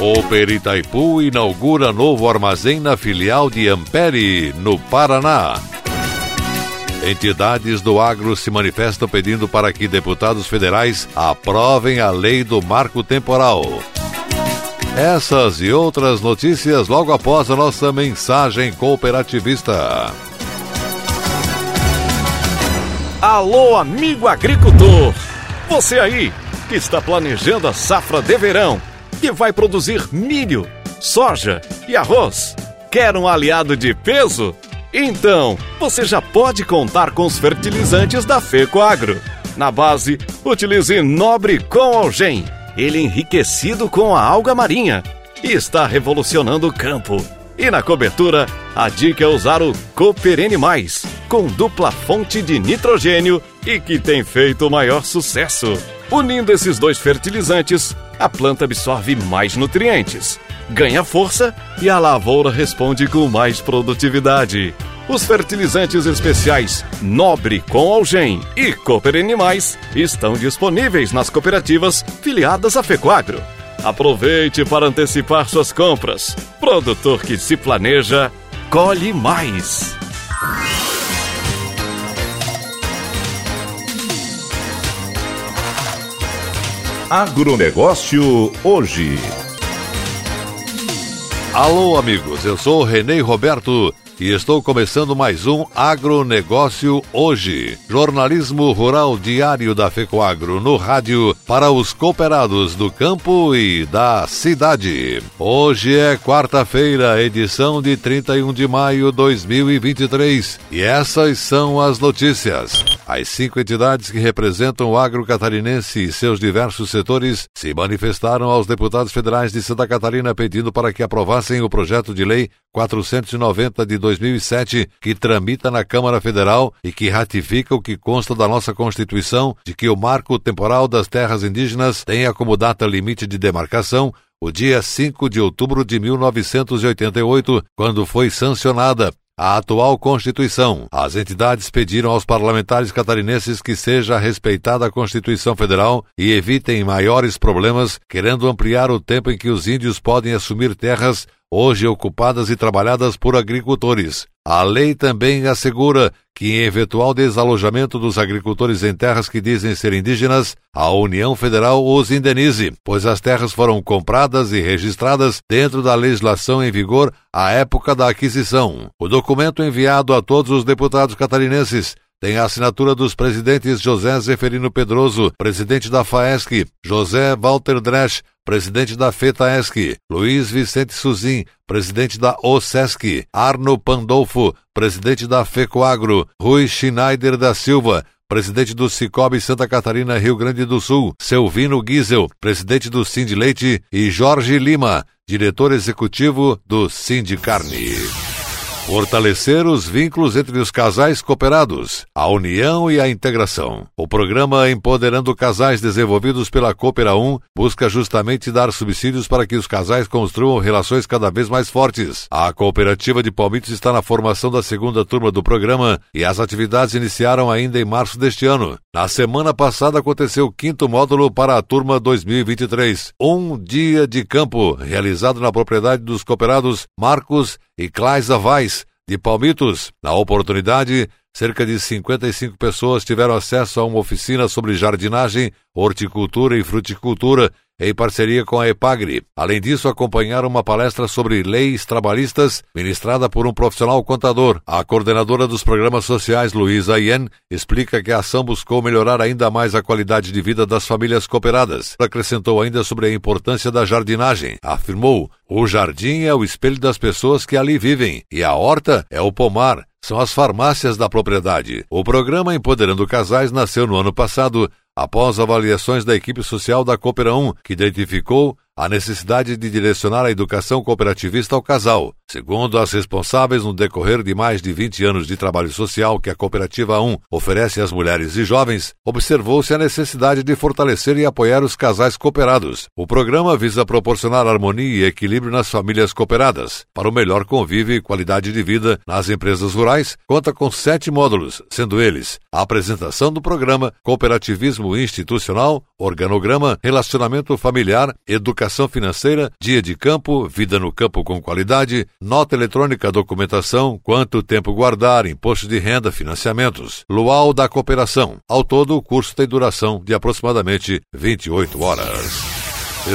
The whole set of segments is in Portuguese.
Cooper Itaipu inaugura novo armazém na filial de Ampere, no Paraná. Entidades do agro se manifestam pedindo para que deputados federais aprovem a lei do marco temporal. Essas e outras notícias logo após a nossa mensagem cooperativista. Alô, amigo agricultor! Você aí que está planejando a safra de verão que vai produzir milho, soja e arroz. Quer um aliado de peso? Então, você já pode contar com os fertilizantes da Fecoagro. Na base, utilize Nobre com Algem. Ele é enriquecido com a alga marinha e está revolucionando o campo. E na cobertura, a dica é usar o Cooperene Mais, com dupla fonte de nitrogênio e que tem feito o maior sucesso. Unindo esses dois fertilizantes, a planta absorve mais nutrientes, ganha força e a lavoura responde com mais produtividade. Os fertilizantes especiais Nobre com Algem e Cooper Animais estão disponíveis nas cooperativas filiadas à Fecoagro. Aproveite para antecipar suas compras. Produtor que se planeja, colhe mais. Agronegócio hoje. Alô, amigos, eu sou Renê Roberto e estou começando mais um Agronegócio Hoje. Jornalismo rural diário da FECOAGRO no rádio para os cooperados do campo e da cidade. Hoje é quarta-feira, edição de 31 de maio de 2023 e essas são as notícias. As cinco entidades que representam o agro catarinense e seus diversos setores se manifestaram aos deputados federais de Santa Catarina pedindo para que aprovassem o projeto de lei 490 de 2007, que tramita na Câmara Federal e que ratifica o que consta da nossa Constituição de que o marco temporal das terras indígenas tenha como data limite de demarcação o dia 5 de outubro de 1988, quando foi sancionada a atual Constituição. As entidades pediram aos parlamentares catarinenses que seja respeitada a Constituição Federal e evitem maiores problemas, querendo ampliar o tempo em que os índios podem assumir terras hoje ocupadas e trabalhadas por agricultores. A lei também assegura que, em eventual desalojamento dos agricultores em terras que dizem ser indígenas, a União Federal os indenize, pois as terras foram compradas e registradas dentro da legislação em vigor à época da aquisição. O documento enviado a todos os deputados catarinenses tem a assinatura dos presidentes José Zeferino Pedroso, presidente da FAESC, José Walter Dresch, presidente da FETAESC, Luiz Vicente Suzin, presidente da OSESC, Arno Pandolfo, presidente da FECOAGRO, Rui Schneider da Silva, presidente do Cicobi Santa Catarina, Rio Grande do Sul, Selvino Giesel, presidente do Sind Leite e Jorge Lima, diretor executivo do Sind Carne. Fortalecer os vínculos entre os casais cooperados, a união e a integração. O programa Empoderando Casais, desenvolvidos pela Coopera 1, busca justamente dar subsídios para que os casais construam relações cada vez mais fortes. A cooperativa de Palmitos está na formação da segunda turma do programa e as atividades iniciaram ainda em março deste ano. Na semana passada aconteceu o quinto módulo para a turma 2023, um dia de campo, realizado na propriedade dos cooperados Marcos e Claisa Weiss, de Palmitos. Na oportunidade, cerca de 55 pessoas tiveram acesso a uma oficina sobre jardinagem, horticultura e fruticultura em parceria com a EPAGRE. Além disso, acompanharam uma palestra sobre leis trabalhistas, ministrada por um profissional contador. A coordenadora dos programas sociais, Luísa Yen, explica que a ação buscou melhorar ainda mais a qualidade de vida das famílias cooperadas. Acrescentou ainda sobre a importância da jardinagem. Afirmou: o jardim é o espelho das pessoas que ali vivem, e a horta é o pomar, são as farmácias da propriedade. O programa Empoderando Casais nasceu no ano passado após avaliações da equipe social da Coopera 1, que identificou a necessidade de direcionar a educação cooperativista ao casal. Segundo as responsáveis, no decorrer de mais de 20 anos de trabalho social que a Cooperativa 1 oferece às mulheres e jovens, observou-se a necessidade de fortalecer e apoiar os casais cooperados. O programa visa proporcionar harmonia e equilíbrio nas famílias cooperadas. Para o melhor convívio e qualidade de vida nas empresas rurais, conta com sete módulos, sendo eles a apresentação do programa, cooperativismo institucional, organograma, relacionamento familiar, educação financeira, dia de campo, vida no campo com qualidade, nota eletrônica, documentação, quanto tempo guardar, imposto de renda, financiamentos, luau da cooperação. Ao todo, o curso tem duração de aproximadamente 28 horas.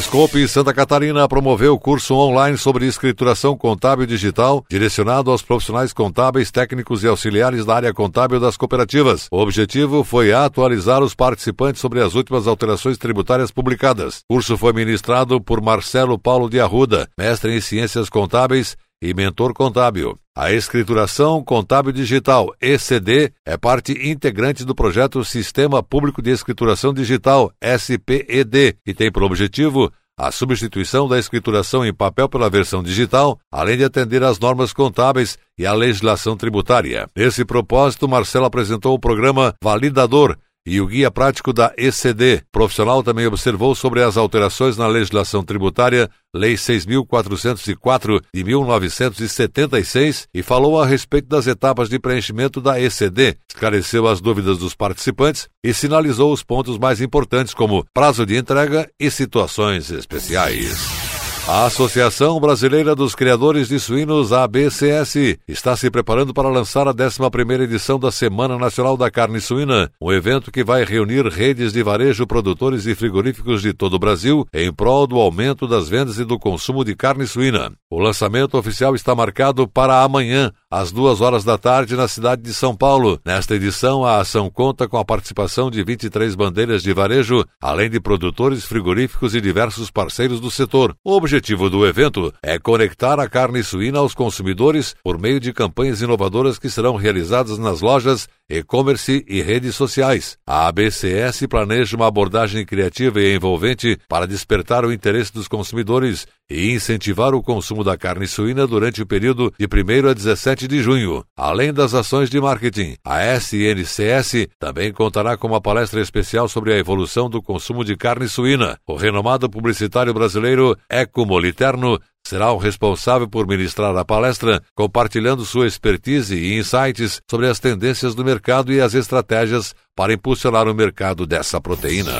Scope Santa Catarina promoveu o curso online sobre escrituração contábil digital, direcionado aos profissionais contábeis, técnicos e auxiliares da área contábil das cooperativas. O objetivo foi atualizar os participantes sobre as últimas alterações tributárias publicadas. O curso foi ministrado por Marcelo Paulo de Arruda, mestre em Ciências Contábeis e mentor contábil. A escrituração contábil digital ECD é parte integrante do projeto Sistema Público de Escrituração Digital SPED e tem por objetivo a substituição da escrituração em papel pela versão digital, além de atender às normas contábeis e à legislação tributária. Nesse propósito, Marcelo apresentou o programa Validador, e o guia prático da ECD. O profissional também observou sobre as alterações na legislação tributária, Lei 6.404 de 1976, e falou a respeito das etapas de preenchimento da ECD, esclareceu as dúvidas dos participantes e sinalizou os pontos mais importantes, como prazo de entrega e situações especiais. A Associação Brasileira dos Criadores de Suínos, ABCS, está se preparando para lançar a 11ª edição da Semana Nacional da Carne Suína, um evento que vai reunir redes de varejo, produtores e frigoríficos de todo o Brasil em prol do aumento das vendas e do consumo de carne suína. O lançamento oficial está marcado para amanhã, às duas horas da tarde, na cidade de São Paulo. Nesta edição, a ação conta com a participação de 23 bandeiras de varejo, além de produtores frigoríficos e diversos parceiros do setor. O objetivo do evento é conectar a carne suína aos consumidores por meio de campanhas inovadoras que serão realizadas nas lojas, e-commerce e redes sociais. A ABCS planeja uma abordagem criativa e envolvente para despertar o interesse dos consumidores e incentivar o consumo da carne suína durante o período de 1 a 17 de junho. Além das ações de marketing, a SNCS também contará com uma palestra especial sobre a evolução do consumo de carne suína. O renomado publicitário brasileiro Eco Moliterno será o responsável por ministrar a palestra, compartilhando sua expertise e insights sobre as tendências do mercado e as estratégias para impulsionar o mercado dessa proteína.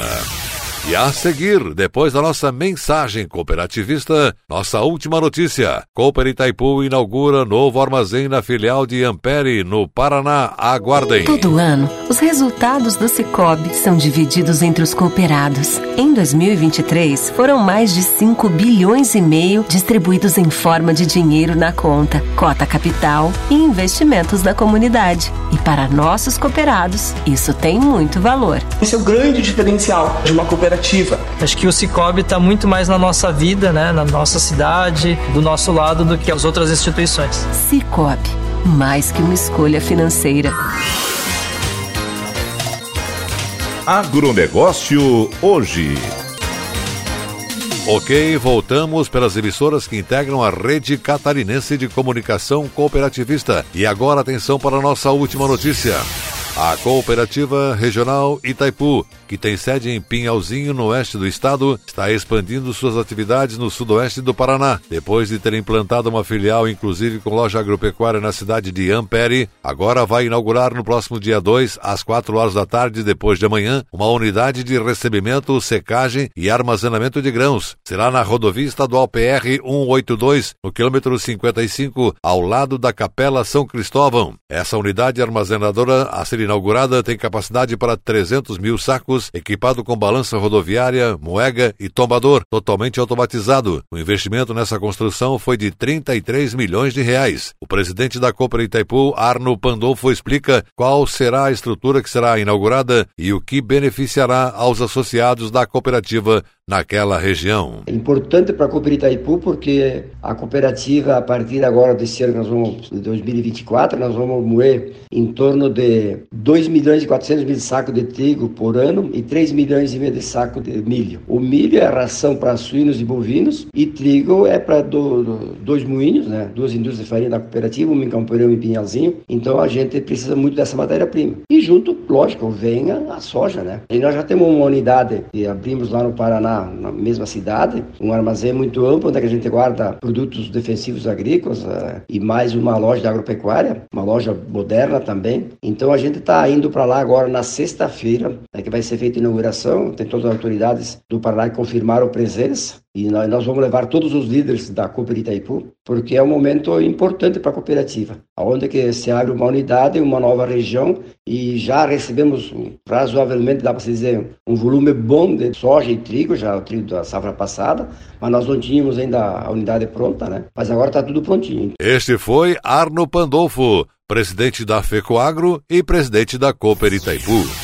E a seguir, depois da nossa mensagem cooperativista, nossa última notícia. Cooper Itaipu inaugura novo armazém na filial de Ampere, no Paraná. Aguardem. Todo ano, os resultados do Cicobi são divididos entre os cooperados. Em 2023, foram mais de 5 bilhões e meio distribuídos em forma de dinheiro na conta, cota capital e investimentos da comunidade. E para nossos cooperados, isso tem muito valor. Esse é o grande diferencial de uma cooperativa cooperativa. Acho que o Cicobi está muito mais na nossa vida, né, na nossa cidade, do nosso lado, do que as outras instituições. Cicobi, mais que uma escolha financeira. Agronegócio hoje. Ok, voltamos pelas emissoras que integram a rede catarinense de comunicação cooperativista. E agora atenção para a nossa última notícia. A Cooperativa Regional Itaipu, que tem sede em Pinhalzinho, no oeste do estado, está expandindo suas atividades no sudoeste do Paraná. Depois de ter implantado uma filial, inclusive com loja agropecuária na cidade de Ampere, agora vai inaugurar no próximo dia 2, às 4 horas da tarde, depois de amanhã, uma unidade de recebimento, secagem e armazenamento de grãos. Será na rodovia estadual PR 182, no quilômetro 55, ao lado da Capela São Cristóvão. Essa unidade armazenadora a ser inaugurada tem capacidade para 300 mil sacos, equipado com balança rodoviária, moega e tombador, totalmente automatizado. O investimento nessa construção foi de 33 milhões de reais. O presidente da Copa Itaipu, Arno Pandolfo, explica qual será a estrutura que será inaugurada e o que beneficiará aos associados da cooperativa naquela região. É importante para a Cooperativa Itaipu porque a cooperativa, a partir agora desse ano, nós vamos, de 2024, nós vamos moer em torno de 2 milhões e 400 mil sacos de trigo por ano e 3 milhões e meio de sacos de milho. O milho é a ração para suínos e bovinos e trigo é para do, do, dois moinhos, né? duas indústrias de farinha da cooperativa, um em Camporão e Pinhalzinho. Então a gente precisa muito dessa matéria-prima. E junto, lógico, vem a, a soja, né? E nós já temos uma unidade que abrimos lá no Paraná na, mesma cidade, um armazém muito amplo onde a gente guarda produtos defensivos agrícolas uh, e mais uma loja de agropecuária, uma loja moderna também. Então a gente está indo para lá agora na sexta-feira, né, que vai ser feita a inauguração, tem todas as autoridades do Paraná que confirmaram presença e nós, vamos levar todos os líderes da Cooper Itaipu, porque é um momento importante para a cooperativa, onde que se abre uma unidade, uma nova região e já recebemos razoavelmente, dá para dizer, um volume bom de soja e trigo, já o trigo da safra passada, mas nós não tínhamos ainda a unidade pronta, né? Mas agora está tudo prontinho. Este foi Arno Pandolfo, presidente da FECOAGRO e presidente da Cooper Itaipu.